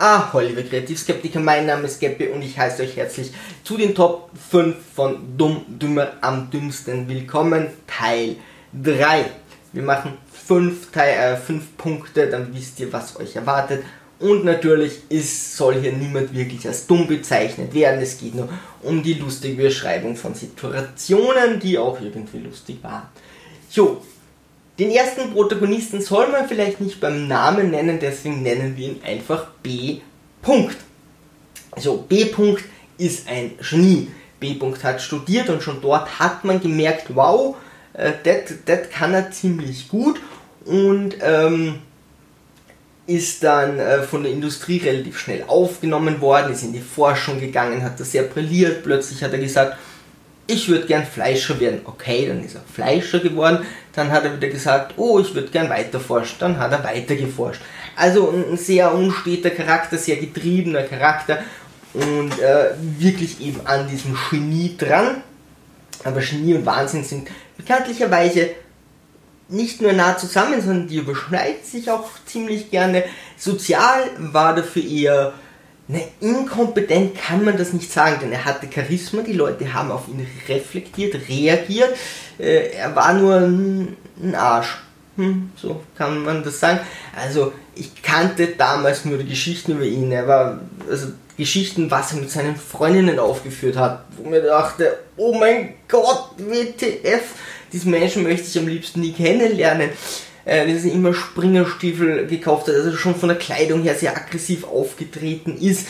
Ah, liebe Kreativskeptiker, mein Name ist Geppi und ich heiße euch herzlich zu den Top 5 von Dumm, Dümmer, am dümmsten. Willkommen, Teil 3. Wir machen 5 äh, Punkte, dann wisst ihr, was euch erwartet. Und natürlich ist, soll hier niemand wirklich als dumm bezeichnet werden. Es geht nur um die lustige Beschreibung von Situationen, die auch irgendwie lustig waren. Jo, den ersten Protagonisten soll man vielleicht nicht beim Namen nennen, deswegen nennen wir ihn einfach B. -Punkt. Also B. -Punkt ist ein Genie. B. -Punkt hat studiert und schon dort hat man gemerkt, wow, äh, das kann er ziemlich gut und ähm, ist dann äh, von der Industrie relativ schnell aufgenommen worden, ist in die Forschung gegangen, hat das sehr brilliert. Plötzlich hat er gesagt, ich würde gern Fleischer werden. Okay, dann ist er Fleischer geworden. Dann hat er wieder gesagt, oh, ich würde gern weiter forschen. Dann hat er weiter geforscht. Also ein sehr unsteter Charakter, sehr getriebener Charakter und äh, wirklich eben an diesem Genie dran. Aber Genie und Wahnsinn sind bekanntlicherweise nicht nur nah zusammen, sondern die überschneiden sich auch ziemlich gerne. Sozial war dafür eher Ne, inkompetent kann man das nicht sagen, denn er hatte Charisma, die Leute haben auf ihn reflektiert, reagiert. Äh, er war nur ein, ein Arsch. Hm, so kann man das sagen. Also, ich kannte damals nur die Geschichten über ihn. Er war, also Geschichten, was er mit seinen Freundinnen aufgeführt hat, wo mir dachte, oh mein Gott, WTF, diesen Menschen möchte ich am liebsten nie kennenlernen äh, dass er immer Springerstiefel gekauft hat, also schon von der Kleidung her sehr aggressiv aufgetreten ist.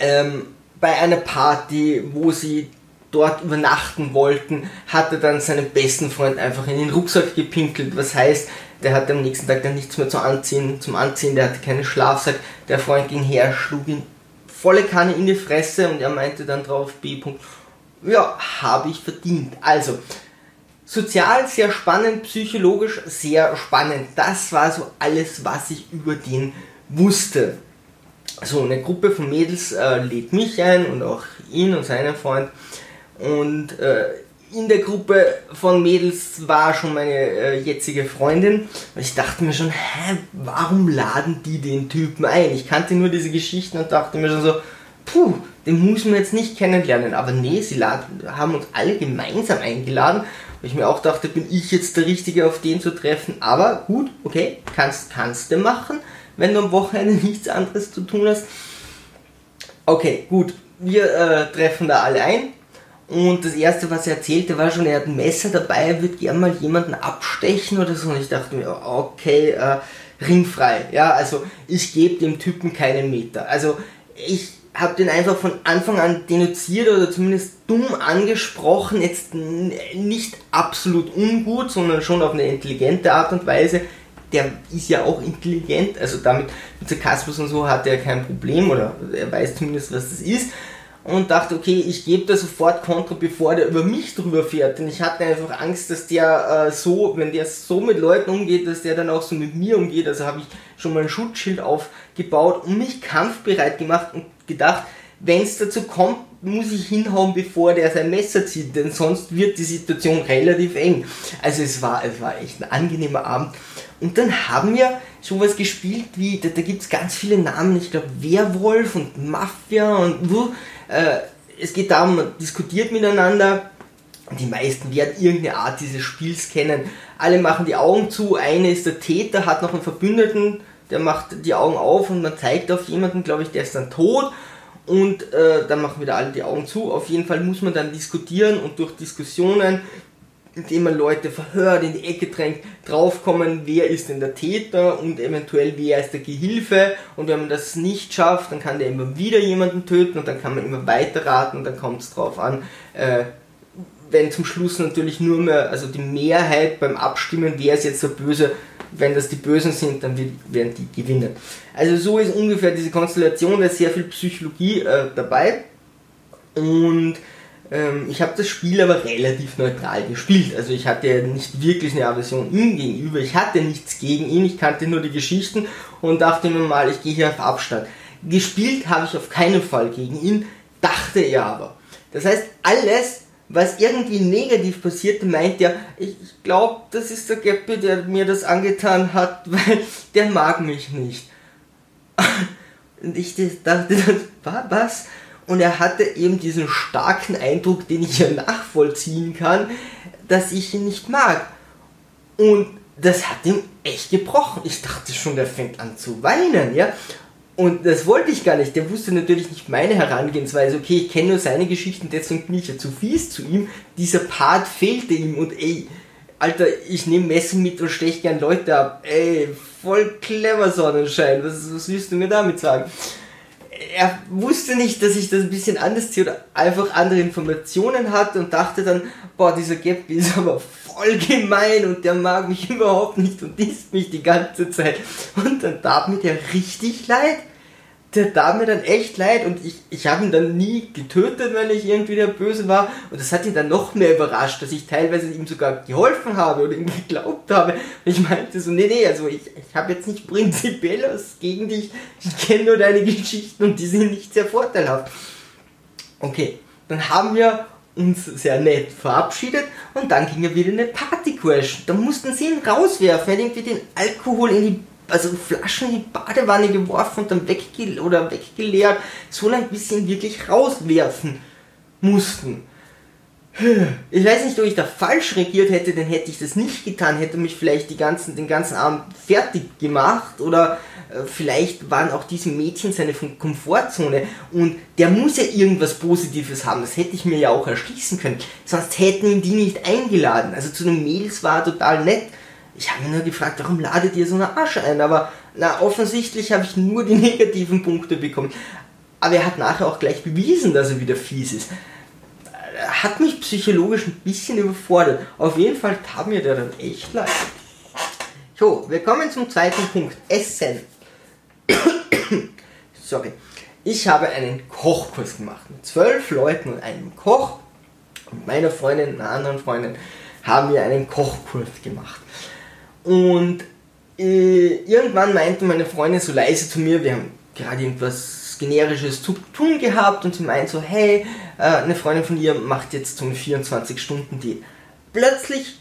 Ähm, bei einer Party, wo sie dort übernachten wollten, hat er dann seinen besten Freund einfach in den Rucksack gepinkelt. Was heißt, der hatte am nächsten Tag dann nichts mehr zu anziehen, zum Anziehen, der hatte keinen Schlafsack. Der Freund ging her, schlug ihn volle Kanne in die Fresse und er meinte dann drauf, B. Ja, habe ich verdient. Also, Sozial sehr spannend, psychologisch sehr spannend. Das war so alles, was ich über den wusste. So, eine Gruppe von Mädels äh, lädt mich ein und auch ihn und seinen Freund. Und äh, in der Gruppe von Mädels war schon meine äh, jetzige Freundin. Und ich dachte mir schon, hä, warum laden die den Typen ein? Ich kannte nur diese Geschichten und dachte mir schon so, puh, den muss man jetzt nicht kennenlernen. Aber nee, sie laden, haben uns alle gemeinsam eingeladen weil ich mir auch dachte, bin ich jetzt der Richtige, auf den zu treffen. Aber gut, okay, kannst, kannst du machen, wenn du am Wochenende nichts anderes zu tun hast. Okay, gut, wir äh, treffen da alle ein. Und das erste, was er erzählte, war schon, er hat ein Messer dabei, er würde gerne mal jemanden abstechen oder so. Und ich dachte mir, okay, äh, ringfrei. Ja, also ich gebe dem Typen keinen Meter. Also ich habe den einfach von Anfang an denunziert oder zumindest dumm angesprochen, jetzt nicht absolut ungut, sondern schon auf eine intelligente Art und Weise. Der ist ja auch intelligent, also damit mit Sarkasmus und so hat er kein Problem oder er weiß zumindest, was das ist. Und dachte, okay, ich gebe da sofort Kontra, bevor der über mich drüber fährt. Denn ich hatte einfach Angst, dass der äh, so, wenn der so mit Leuten umgeht, dass der dann auch so mit mir umgeht. Also habe ich schon mal ein Schutzschild aufgebaut und mich kampfbereit gemacht und gedacht, wenn es dazu kommt, muss ich hinhauen, bevor der sein Messer zieht, denn sonst wird die Situation relativ eng. Also es war, es war echt ein angenehmer Abend. Und dann haben wir sowas gespielt wie, da, da gibt es ganz viele Namen, ich glaube Werwolf und Mafia und wo. Äh, es geht darum, man diskutiert miteinander. Die meisten werden irgendeine Art dieses Spiels kennen. Alle machen die Augen zu, eine ist der Täter, hat noch einen Verbündeten, der macht die Augen auf und man zeigt auf jemanden, glaube ich, der ist dann tot und äh, dann machen wieder alle die Augen zu. Auf jeden Fall muss man dann diskutieren und durch Diskussionen, indem man Leute verhört, in die Ecke drängt, draufkommen, wer ist denn der Täter und eventuell wer ist der Gehilfe. Und wenn man das nicht schafft, dann kann der immer wieder jemanden töten und dann kann man immer weiter raten und dann kommt es drauf an, äh, wenn zum Schluss natürlich nur mehr, also die Mehrheit beim Abstimmen, wer ist jetzt der Böse, wenn das die Bösen sind, dann werden die gewinnen. Also so ist ungefähr diese Konstellation, da ist sehr viel Psychologie äh, dabei. Und ähm, ich habe das Spiel aber relativ neutral gespielt. Also ich hatte nicht wirklich eine Aversion ihm gegenüber, ich hatte nichts gegen ihn, ich kannte nur die Geschichten und dachte mir mal, ich gehe hier auf Abstand. Gespielt habe ich auf keinen Fall gegen ihn, dachte er aber. Das heißt, alles, was irgendwie negativ passierte, meint er, ich, glaube, das ist der Geppi, der mir das angetan hat, weil der mag mich nicht. Und ich dachte was? Und er hatte eben diesen starken Eindruck, den ich ja nachvollziehen kann, dass ich ihn nicht mag. Und das hat ihm echt gebrochen. Ich dachte schon, der fängt an zu weinen, ja. Und das wollte ich gar nicht. Der wusste natürlich nicht meine Herangehensweise. Okay, ich kenne nur seine Geschichten, deswegen bin ich ja zu fies zu ihm. Dieser Part fehlte ihm und ey, Alter, ich nehme Messer mit und steche gern Leute ab. Ey, voll clever Sonnenschein. Was, was willst du mir damit sagen? Er wusste nicht, dass ich das ein bisschen anders ziehe oder einfach andere Informationen hatte und dachte dann, boah, dieser Gap ist aber voll gemein und der mag mich überhaupt nicht und disst mich die ganze Zeit. Und dann tat mir der richtig leid. Der tat mir dann echt leid und ich, ich habe ihn dann nie getötet, wenn ich irgendwie der Böse war. Und das hat ihn dann noch mehr überrascht, dass ich teilweise ihm sogar geholfen habe oder ihm geglaubt habe. Und ich meinte so, nee, nee, also ich, ich habe jetzt nicht prinzipiell was gegen dich. Ich kenne nur deine Geschichten und die sind nicht sehr vorteilhaft. Okay, dann haben wir uns sehr nett verabschiedet und dann ging er wieder in eine Party-Crash. Da mussten sie ihn rauswerfen, er hat irgendwie den Alkohol in die also Flaschen in die Badewanne geworfen und dann wegge oder weggeleert, so ein bisschen wirklich rauswerfen mussten. Ich weiß nicht, ob ich da falsch regiert hätte, dann hätte ich das nicht getan, hätte mich vielleicht ganzen, den ganzen Abend fertig gemacht oder äh, vielleicht waren auch diese Mädchen seine Komfortzone und der muss ja irgendwas Positives haben, das hätte ich mir ja auch erschließen können, sonst hätten ihn die nicht eingeladen. Also zu den Mädels war total nett. Ich habe mir nur gefragt, warum ladet ihr so eine Asche ein? Aber na, offensichtlich habe ich nur die negativen Punkte bekommen. Aber er hat nachher auch gleich bewiesen, dass er wieder fies ist hat mich psychologisch ein bisschen überfordert. Auf jeden Fall tat mir der dann echt leid. So, wir kommen zum zweiten Punkt. Essen. Sorry. Ich habe einen Kochkurs gemacht mit zwölf Leuten und einem Koch. Und meiner Freundin, einer anderen Freundin, haben wir einen Kochkurs gemacht. Und äh, irgendwann meinte meine Freundin so leise zu mir, wir haben gerade irgendwas generisches zu tun gehabt und sie meint so, hey, äh, eine Freundin von ihr macht jetzt so eine 24-Stunden-Diät. Plötzlich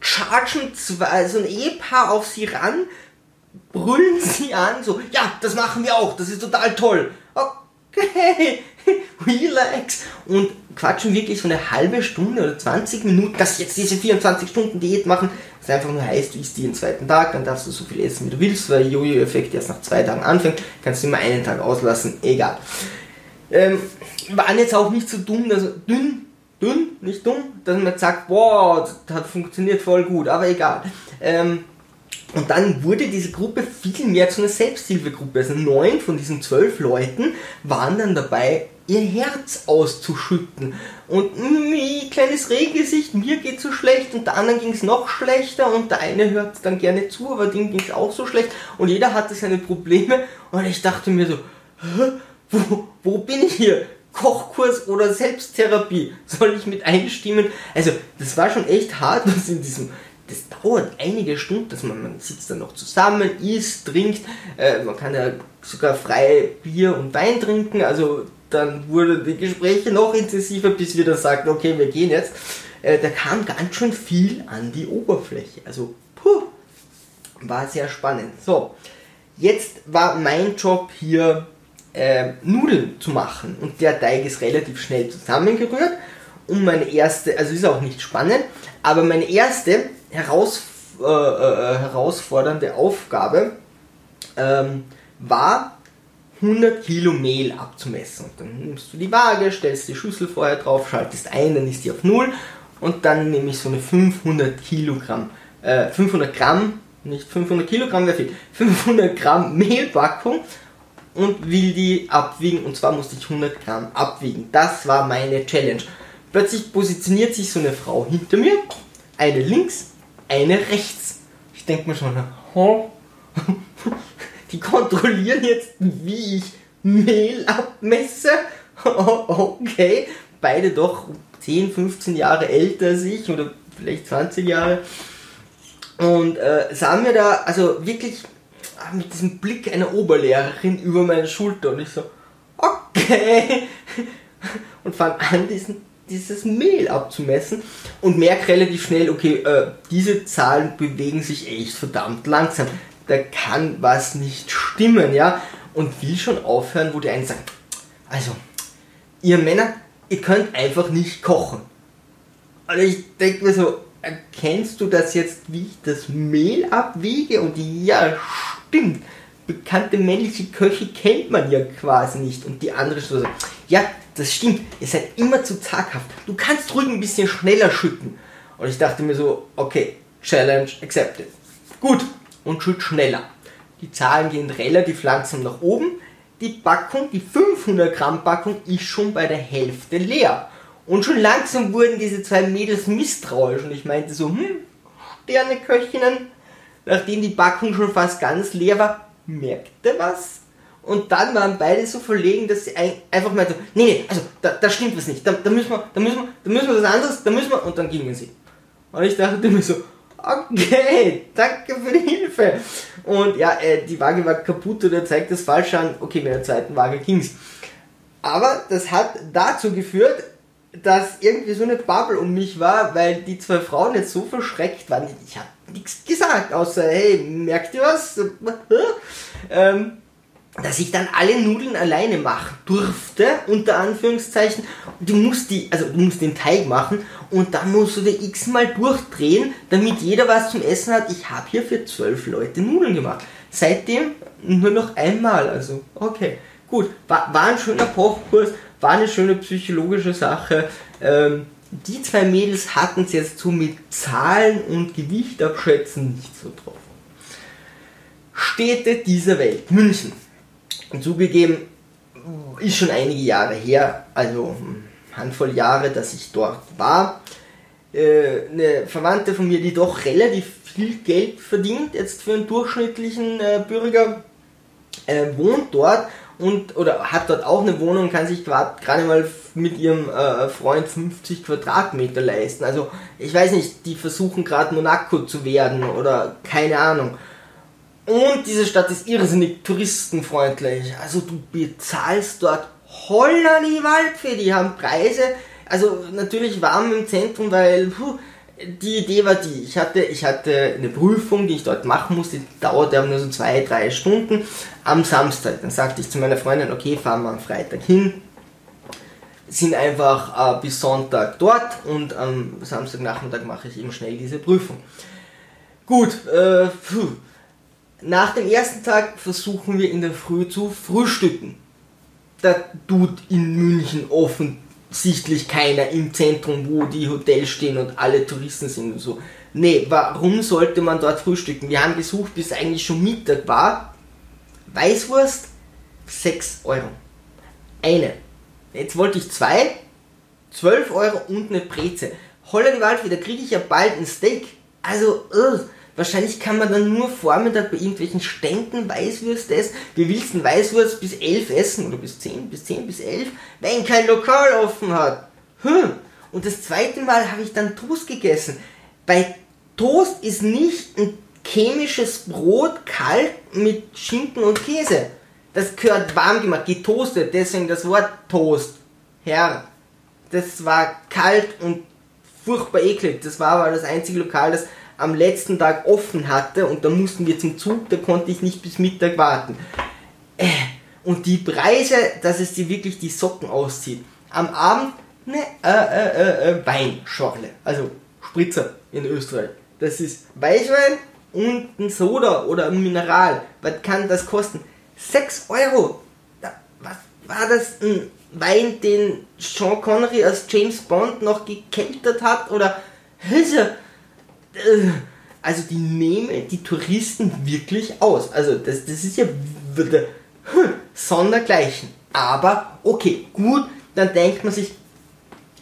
chargen zwei, so ein Ehepaar auf sie ran, brüllen sie an, so, ja, das machen wir auch, das ist total toll. Okay, relax. Und quatschen wirklich so eine halbe Stunde oder 20 Minuten, dass jetzt diese 24 Stunden Diät machen. Das einfach nur heißt, du isst die den zweiten Tag, dann darfst du so viel essen, wie du willst, weil Jojo-Effekt erst nach zwei Tagen anfängt, kannst du immer einen Tag auslassen, egal. Ähm, waren jetzt auch nicht so dumm, also dünn, dünn, nicht dumm, dass man sagt, boah, das hat funktioniert voll gut, aber egal. Ähm, und dann wurde diese Gruppe viel mehr zu einer Selbsthilfegruppe. Also neun von diesen zwölf Leuten waren dann dabei, ihr Herz auszuschütten. Und mh, kleines Rehgesicht, mir geht so schlecht und der anderen ging es noch schlechter und der eine hört dann gerne zu, aber dem ging es auch so schlecht und jeder hatte seine Probleme und ich dachte mir so, wo, wo bin ich hier? Kochkurs oder Selbsttherapie? Soll ich mit einstimmen? Also, das war schon echt hart, was in diesem das dauert einige Stunden, dass man, man sitzt dann noch zusammen, isst, trinkt, äh, man kann ja sogar frei Bier und Wein trinken, also dann wurden die Gespräche noch intensiver, bis wir dann sagten, okay, wir gehen jetzt. Äh, da kam ganz schön viel an die Oberfläche, also puh, war sehr spannend. So, jetzt war mein Job hier äh, Nudeln zu machen und der Teig ist relativ schnell zusammengerührt und meine erste, also ist auch nicht spannend, aber meine erste heraus, äh, äh, herausfordernde Aufgabe ähm, war, 100 Kilo Mehl abzumessen. Und dann nimmst du die Waage, stellst die Schüssel vorher drauf, schaltest ein, dann ist die auf 0 und dann nehme ich so eine 500 Kilogramm, äh, 500 Gramm, nicht 500 Kilogramm wäre viel, 500 Gramm Mehlpackung und will die abwiegen und zwar musste ich 100 Gramm abwiegen. Das war meine Challenge. Plötzlich positioniert sich so eine Frau hinter mir, eine links, eine rechts. Ich denke mir schon, oh, die kontrollieren jetzt, wie ich Mehl abmesse. okay, beide doch 10, 15 Jahre älter als ich oder vielleicht 20 Jahre. Und äh, sahen wir da, also wirklich ah, mit diesem Blick einer Oberlehrerin über meine Schulter und ich so, okay. Und fang an, diesen dieses Mehl abzumessen und merke relativ schnell, okay, äh, diese Zahlen bewegen sich echt verdammt langsam. Da kann was nicht stimmen, ja. und will schon aufhören, wo die einen sagen, also, ihr Männer, ihr könnt einfach nicht kochen. Und ich denke mir so, erkennst du das jetzt, wie ich das Mehl abwiege? Und ja, stimmt. Bekannte männliche Köche kennt man ja quasi nicht. Und die andere so, ja, das stimmt, ihr seid immer zu zaghaft. Du kannst ruhig ein bisschen schneller schütten. Und ich dachte mir so, okay, Challenge accepted. Gut, und schütt schneller. Die Zahlen gehen relativ langsam nach oben. Die Packung, die 500 Gramm Packung, ist schon bei der Hälfte leer. Und schon langsam wurden diese zwei Mädels misstrauisch und ich meinte so, hm, Sterneköchinnen, nachdem die Packung schon fast ganz leer war, merkte was. Und dann waren beide so verlegen, dass sie einfach meinten, nee, nee, also da, da stimmt was nicht, da, da, müssen wir, da müssen wir, da müssen wir was anderes, da müssen wir, und dann gingen sie. Und ich dachte mir so, okay, danke für die Hilfe. Und ja, äh, die Waage war kaputt oder zeigt das falsch an. Okay, mit der zweiten Waage ging's. Aber das hat dazu geführt, dass irgendwie so eine Bubble um mich war, weil die zwei Frauen jetzt so verschreckt waren. Ich habe nichts gesagt, außer, hey, merkt ihr was? ähm, dass ich dann alle Nudeln alleine machen durfte, unter Anführungszeichen. Du musst die, also du musst den Teig machen und dann musst du den x-mal durchdrehen, damit jeder was zum Essen hat. Ich habe hier für zwölf Leute Nudeln gemacht. Seitdem nur noch einmal, also okay. Gut, war, war ein schöner Kochkurs, war eine schöne psychologische Sache. Ähm, die zwei Mädels hatten es jetzt so mit Zahlen und Gewicht abschätzen nicht so drauf. Städte dieser Welt. München. Zugegeben, ist schon einige Jahre her, also Handvoll Jahre, dass ich dort war. Äh, eine Verwandte von mir, die doch relativ viel Geld verdient, jetzt für einen durchschnittlichen äh, Bürger, äh, wohnt dort und oder hat dort auch eine Wohnung, kann sich gerade mal mit ihrem Freund 50 Quadratmeter leisten. Also ich weiß nicht, die versuchen gerade Monaco zu werden oder keine Ahnung. Und diese Stadt ist irrsinnig touristenfreundlich. Also du bezahlst dort holla die Waldfee, die haben Preise. Also natürlich warm im Zentrum, weil puh, die Idee war die, ich hatte, ich hatte eine Prüfung, die ich dort machen musste, die dauerte aber nur so zwei, drei Stunden am Samstag. Dann sagte ich zu meiner Freundin, okay, fahren wir am Freitag hin, sind einfach äh, bis Sonntag dort und am Samstagnachmittag mache ich eben schnell diese Prüfung. Gut, äh, nach dem ersten Tag versuchen wir in der Früh zu frühstücken. Da tut in München offen sichtlich keiner im Zentrum, wo die Hotels stehen und alle Touristen sind und so. Nee, warum sollte man dort frühstücken? Wir haben gesucht, bis eigentlich schon Mittag war. Weißwurst, 6 Euro. Eine. Jetzt wollte ich zwei, 12 Euro und eine Breze. Waldfee, da kriege ich ja bald ein Steak. Also, uh, Wahrscheinlich kann man dann nur Vormittag bei irgendwelchen Ständen Weißwürste essen. Wir willst du Weißwurst bis 11 essen oder bis 10, bis 10, bis 11, wenn kein Lokal offen hat. Hm. Und das zweite Mal habe ich dann Toast gegessen. Bei Toast ist nicht ein chemisches Brot kalt mit Schinken und Käse. Das gehört warm gemacht, getoastet, deswegen das Wort Toast. Herr, das war kalt und furchtbar eklig. Das war aber das einzige Lokal, das am letzten Tag offen hatte und da mussten wir zum Zug, da konnte ich nicht bis Mittag warten. Äh, und die Preise, dass es dir wirklich die Socken auszieht. Am Abend eine äh, äh, äh, Weinschorle, also Spritzer in Österreich. Das ist Weißwein und ein Soda oder ein Mineral. Was kann das kosten? 6 Euro. was war das? Ein Wein, den Sean Connery als James Bond noch gekeltert hat? Oder äh, also die nehmen die Touristen wirklich aus. Also das, das ist ja hm, sondergleichen. Aber okay, gut, dann denkt man sich,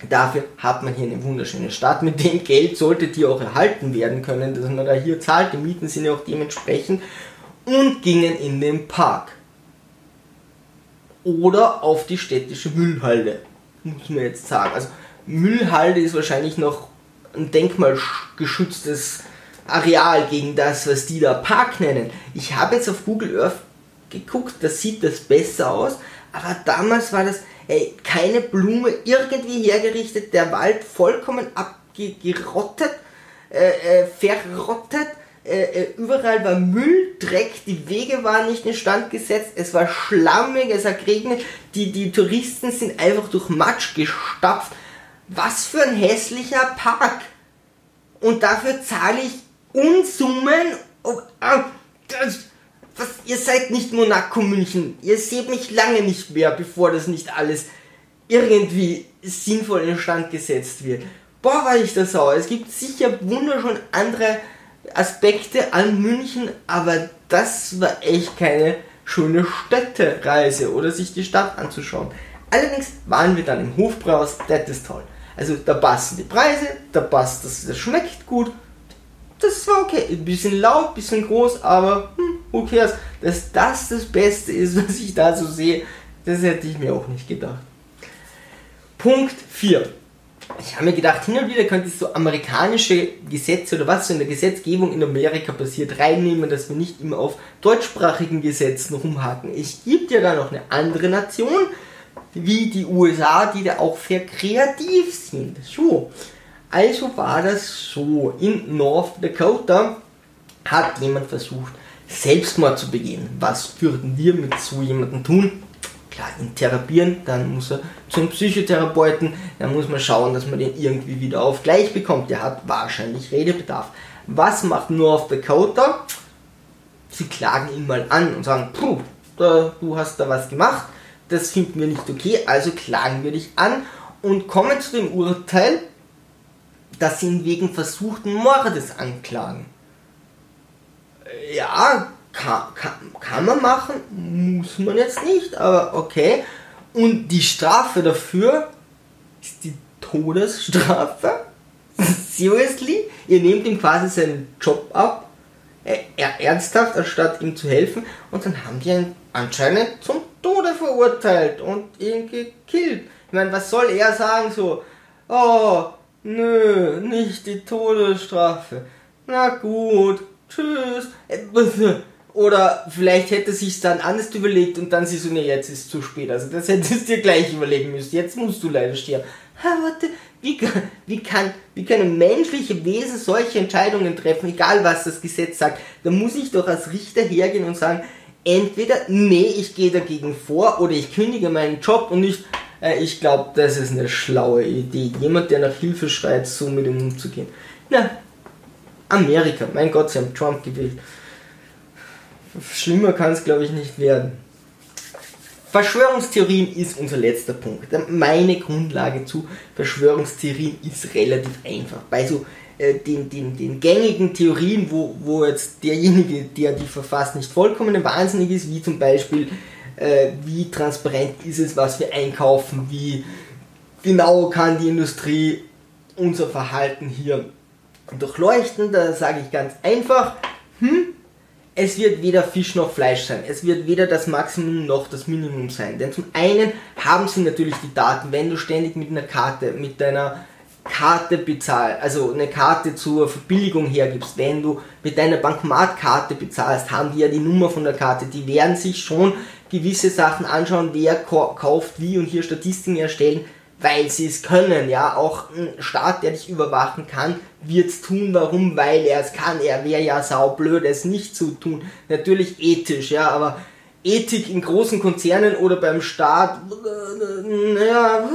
dafür hat man hier eine wunderschöne Stadt. Mit dem Geld sollte die auch erhalten werden können, dass man da hier zahlt. Die Mieten sind ja auch dementsprechend. Und gingen in den Park. Oder auf die städtische Müllhalde. Muss man jetzt sagen. Also Müllhalde ist wahrscheinlich noch ein denkmalgeschütztes Areal gegen das, was die da Park nennen. Ich habe jetzt auf Google Earth geguckt, da sieht das besser aus, aber damals war das ey, keine Blume irgendwie hergerichtet, der Wald vollkommen abgerottet, äh, äh, verrottet, Äh, äh, überall war Müll, Dreck, die Wege waren nicht instand gesetzt, es war schlammig, es hat geregnet, die, die Touristen sind einfach durch Matsch gestapft. Was für ein hässlicher Park! Und dafür zahle ich Unsummen. Oh, was, ihr seid nicht Monaco München. Ihr seht mich lange nicht mehr, bevor das nicht alles irgendwie sinnvoll instand gesetzt wird. Boah, war ich das sauer. Es gibt sicher wunderschön andere Aspekte an München, aber das war echt keine schöne Städtereise oder sich die Stadt anzuschauen. Allerdings waren wir dann im Hofbrauhaus, das ist toll. Also da passen die Preise, da passt das, das schmeckt gut. Das war okay. Ein bisschen laut, ein bisschen groß, aber hm, who cares? Dass das das Beste ist, was ich da so sehe, das hätte ich mir auch nicht gedacht. Punkt 4 ich habe mir gedacht, hin und wieder könnte ich so amerikanische Gesetze oder was so in der Gesetzgebung in Amerika passiert reinnehmen, dass wir nicht immer auf deutschsprachigen Gesetzen rumhaken. Es gibt ja da noch eine andere Nation, wie die USA, die da auch sehr kreativ sind. So, also war das so. In North Dakota hat jemand versucht, Selbstmord zu begehen. Was würden wir mit so jemandem tun? klar, ihn therapieren, dann muss er zum Psychotherapeuten, dann muss man schauen, dass man den irgendwie wieder auf gleich bekommt. Der hat wahrscheinlich Redebedarf. Was macht North Dakota? Sie klagen ihn mal an und sagen, puh, da, du hast da was gemacht, das finden wir nicht okay, also klagen wir dich an und kommen zu dem Urteil, dass sie ihn wegen versuchten Mordes anklagen. Ja, kann, kann, kann man machen, muss man jetzt nicht, aber okay. Und die Strafe dafür ist die Todesstrafe. Seriously? Ihr nehmt ihm quasi seinen Job ab, er, ernsthaft, anstatt ihm zu helfen, und dann haben die ihn anscheinend zum Tode verurteilt und ihn gekillt. Ich meine, was soll er sagen so? Oh, nö, nicht die Todesstrafe. Na gut, tschüss. Oder vielleicht hätte sich dann anders überlegt und dann sie so, nee, jetzt ist zu spät. Also das hättest du dir gleich überlegen müssen. Jetzt musst du leider sterben. Ha, warte, wie, wie, kann, wie können menschliche Wesen solche Entscheidungen treffen, egal was das Gesetz sagt? Da muss ich doch als Richter hergehen und sagen, entweder, nee, ich gehe dagegen vor oder ich kündige meinen Job und nicht, äh, ich glaube, das ist eine schlaue Idee. Jemand, der nach Hilfe schreit, so mit ihm umzugehen. Na, Amerika, mein Gott, sie haben Trump gewählt. Schlimmer kann es, glaube ich, nicht werden. Verschwörungstheorien ist unser letzter Punkt. Meine Grundlage zu Verschwörungstheorien ist relativ einfach. Bei so äh, den, den, den gängigen Theorien, wo, wo jetzt derjenige, der die verfasst, nicht vollkommen wahnsinnig ist, wie zum Beispiel, äh, wie transparent ist es, was wir einkaufen, wie genau kann die Industrie unser Verhalten hier durchleuchten, da sage ich ganz einfach, hm, es wird weder Fisch noch Fleisch sein. Es wird weder das Maximum noch das Minimum sein. Denn zum einen haben sie natürlich die Daten, wenn du ständig mit einer Karte, mit deiner Karte bezahlst, also eine Karte zur Verbilligung hergibst, wenn du mit deiner Bankomatkarte bezahlst, haben die ja die Nummer von der Karte. Die werden sich schon gewisse Sachen anschauen, wer kauft wie und hier Statistiken erstellen, weil sie es können. Ja, auch ein Staat, der dich überwachen kann, wird es tun. Warum? Weil er es kann. Er wäre ja saublöd, es nicht zu tun. Natürlich ethisch, ja, aber Ethik in großen Konzernen oder beim Staat, naja,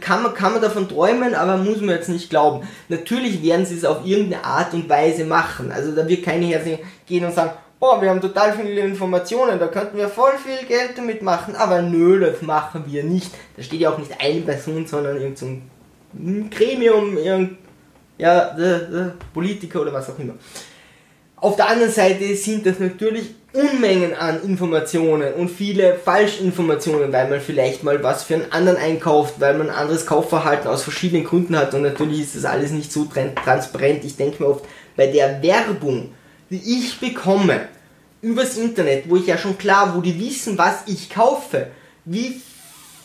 kann man, kann man davon träumen, aber muss man jetzt nicht glauben. Natürlich werden sie es auf irgendeine Art und Weise machen. Also da wird keine hergehen und sagen, oh, wir haben total viele Informationen, da könnten wir voll viel Geld damit machen, aber nö, das machen wir nicht. Da steht ja auch nicht eine Person, sondern irgendein so Gremium, irgendein, ja, Politiker oder was auch immer. Auf der anderen Seite sind das natürlich Unmengen an Informationen und viele Falschinformationen, weil man vielleicht mal was für einen anderen einkauft, weil man ein anderes Kaufverhalten aus verschiedenen Gründen hat und natürlich ist das alles nicht so transparent. Ich denke mir oft, bei der Werbung, die ich bekomme übers Internet, wo ich ja schon klar, wo die wissen, was ich kaufe, wie,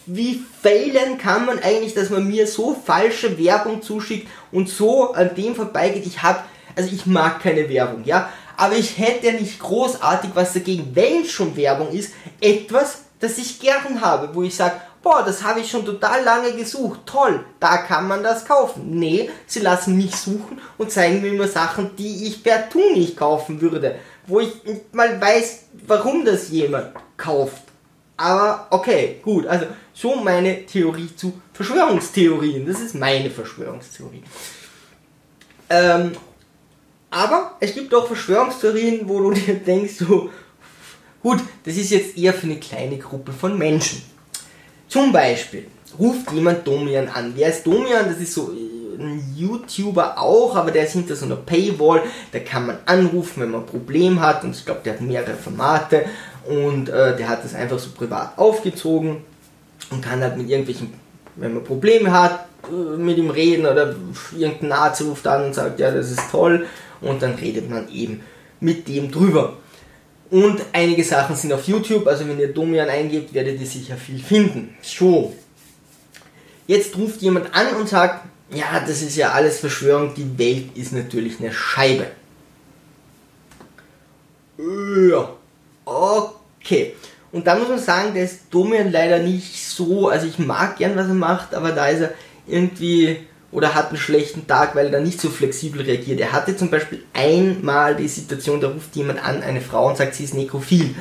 wie failen kann man eigentlich, dass man mir so falsche Werbung zuschickt und so an dem vorbeigeht. Ich habe, also ich mag keine Werbung, ja, aber ich hätte nicht großartig was dagegen, wenn schon Werbung ist, etwas das ich gern habe, wo ich sage, boah, das habe ich schon total lange gesucht, toll, da kann man das kaufen. Nee, sie lassen mich suchen und zeigen mir immer Sachen, die ich per Tu nicht kaufen würde, wo ich nicht mal weiß, warum das jemand kauft. Aber okay, gut, also so meine Theorie zu Verschwörungstheorien. Das ist meine Verschwörungstheorie. Ähm, aber es gibt auch Verschwörungstheorien, wo du dir denkst, so, gut, das ist jetzt eher für eine kleine Gruppe von Menschen. Zum Beispiel ruft jemand Domian an. Wer ist Domian? Das ist so äh, ein YouTuber auch, aber der ist hinter so einer Paywall. Da kann man anrufen, wenn man ein Problem hat. Und ich glaube, der hat mehrere Formate. Und äh, der hat das einfach so privat aufgezogen und kann halt mit irgendwelchen, wenn man Probleme hat, mit ihm reden oder irgendein Nazi ruft an und sagt, ja, das ist toll. Und dann redet man eben mit dem drüber. Und einige Sachen sind auf YouTube, also wenn ihr Domian eingebt, werdet ihr sicher viel finden. So. Jetzt ruft jemand an und sagt, ja, das ist ja alles Verschwörung, die Welt ist natürlich eine Scheibe. Ja, okay. Und da muss man sagen, der ist Domian leider nicht so, also ich mag gern, was er macht, aber da ist er irgendwie oder hat einen schlechten Tag, weil er nicht so flexibel reagiert. Er hatte zum Beispiel einmal die Situation, da ruft jemand an, eine Frau und sagt, sie ist nekrophil.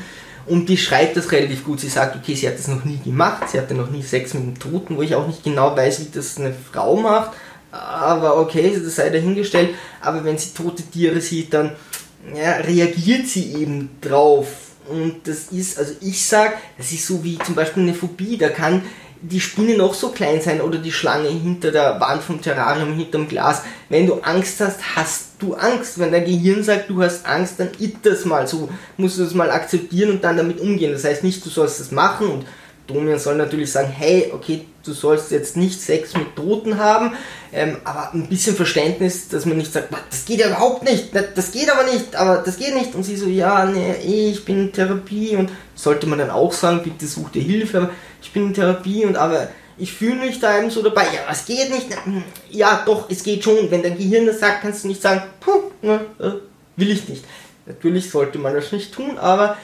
Und die schreibt das relativ gut. Sie sagt, okay, sie hat das noch nie gemacht, sie hatte noch nie Sex mit einem Toten, wo ich auch nicht genau weiß, wie das eine Frau macht. Aber okay, das sei dahingestellt. Aber wenn sie tote Tiere sieht, dann ja, reagiert sie eben drauf. Und das ist, also ich sag, das ist so wie zum Beispiel eine Phobie. Da kann die Spinne noch so klein sein oder die Schlange hinter der Wand vom Terrarium, hinterm Glas. Wenn du Angst hast, hast du Angst. Wenn dein Gehirn sagt, du hast Angst, dann it das mal. So musst du das mal akzeptieren und dann damit umgehen. Das heißt nicht, du sollst das machen und Domian soll natürlich sagen, hey, okay, du sollst jetzt nicht Sex mit Toten haben, ähm, aber ein bisschen Verständnis, dass man nicht sagt, das geht ja überhaupt nicht, das geht aber nicht, aber das geht nicht. Und sie so, ja, nee, ich bin in Therapie und sollte man dann auch sagen, bitte such dir Hilfe, ich bin in Therapie und aber ich fühle mich da eben so dabei, ja, es geht nicht, ja, doch, es geht schon. Wenn dein Gehirn das sagt, kannst du nicht sagen, ne, äh, will ich nicht. Natürlich sollte man das nicht tun, aber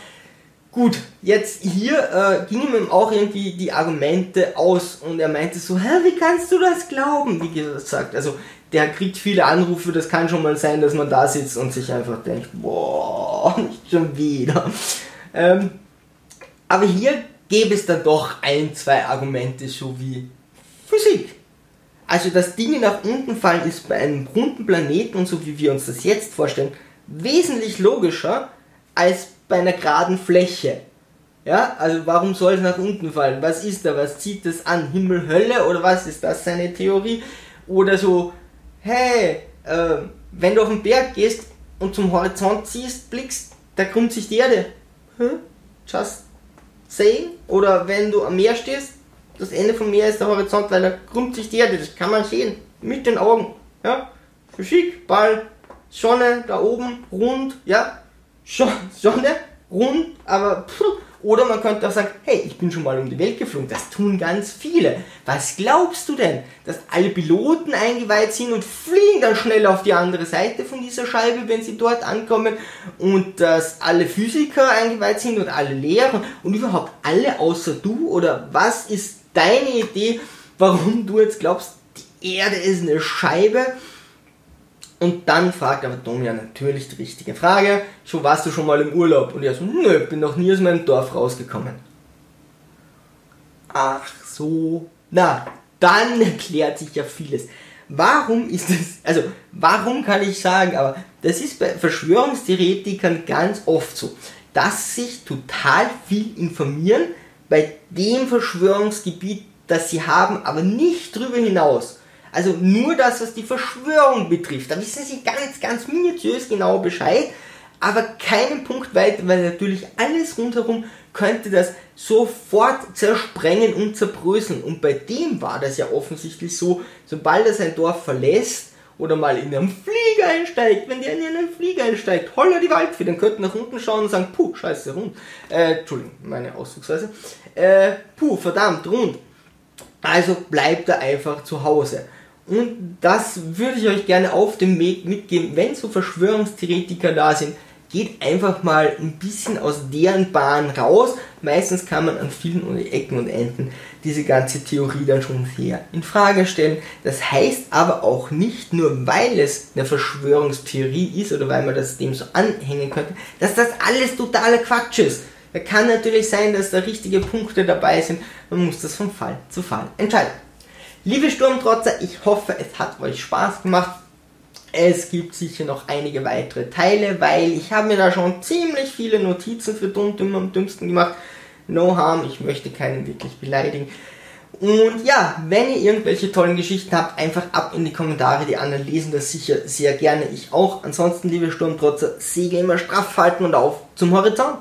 Gut, jetzt hier äh, gingen ihm auch irgendwie die Argumente aus und er meinte so, hä, wie kannst du das glauben? Wie gesagt, also der kriegt viele Anrufe, das kann schon mal sein, dass man da sitzt und sich einfach denkt, boah, nicht schon wieder. Ähm, aber hier gäbe es dann doch ein, zwei Argumente, so wie Physik. Also, dass Dinge nach unten fallen, ist bei einem runden Planeten und so wie wir uns das jetzt vorstellen, wesentlich logischer als bei einer geraden Fläche. Ja, also warum soll es nach unten fallen? Was ist da? Was zieht das an? Himmel, Hölle oder was ist das seine Theorie? Oder so, hey, äh, wenn du auf den Berg gehst und zum Horizont ziehst, blickst, da krümmt sich die Erde. Hm? Just saying? Oder wenn du am Meer stehst, das Ende vom Meer ist der Horizont, weil da krümmt sich die Erde. Das kann man sehen. Mit den Augen. Ja? Physik, Ball, Sonne da oben, rund, ja? Sonne, rund, aber pff, oder man könnte auch sagen, hey, ich bin schon mal um die Welt geflogen. Das tun ganz viele. Was glaubst du denn? Dass alle Piloten eingeweiht sind und fliegen dann schnell auf die andere Seite von dieser Scheibe, wenn sie dort ankommen und dass alle Physiker eingeweiht sind und alle Lehrer und überhaupt alle außer du? Oder was ist deine Idee, warum du jetzt glaubst, die Erde ist eine Scheibe? Und dann fragt aber Tom ja natürlich die richtige Frage. Schon warst du schon mal im Urlaub? Und er so, nö, bin noch nie aus meinem Dorf rausgekommen. Ach so. Na, dann erklärt sich ja vieles. Warum ist es, also warum kann ich sagen, aber das ist bei Verschwörungstheoretikern ganz oft so, dass sich total viel informieren bei dem Verschwörungsgebiet, das sie haben, aber nicht darüber hinaus. Also nur das, was die Verschwörung betrifft. Da wissen sie ganz, ganz minutiös genau Bescheid, aber keinen Punkt weiter, weil natürlich alles rundherum könnte das sofort zersprengen und zerbröseln. Und bei dem war das ja offensichtlich so, sobald er sein Dorf verlässt oder mal in einen Flieger einsteigt, wenn der in einen Flieger einsteigt, holla die Waldfee, dann könnten nach unten schauen und sagen, puh, scheiße, rund. Äh, Entschuldigung, meine Ausdrucksweise. Äh, puh, verdammt, rund. Also bleibt er einfach zu Hause. Und das würde ich euch gerne auf dem Weg mitgeben, wenn so Verschwörungstheoretiker da sind. geht einfach mal ein bisschen aus deren Bahn raus. Meistens kann man an vielen Ecken und Enden diese ganze Theorie dann schon sehr in Frage stellen. Das heißt aber auch nicht nur, weil es eine Verschwörungstheorie ist oder weil man das dem so anhängen könnte, dass das alles totaler Quatsch ist. Da kann natürlich sein, dass da richtige Punkte dabei sind. Man muss das von Fall zu Fall entscheiden. Liebe Sturmtrotzer, ich hoffe, es hat euch Spaß gemacht. Es gibt sicher noch einige weitere Teile, weil ich habe mir da schon ziemlich viele Notizen für Dumm, Dumm am Dümmsten gemacht. No harm, ich möchte keinen wirklich beleidigen. Und ja, wenn ihr irgendwelche tollen Geschichten habt, einfach ab in die Kommentare. Die anderen lesen das sicher sehr gerne, ich auch. Ansonsten, liebe Sturmtrotzer, Segel immer straff halten und auf zum Horizont.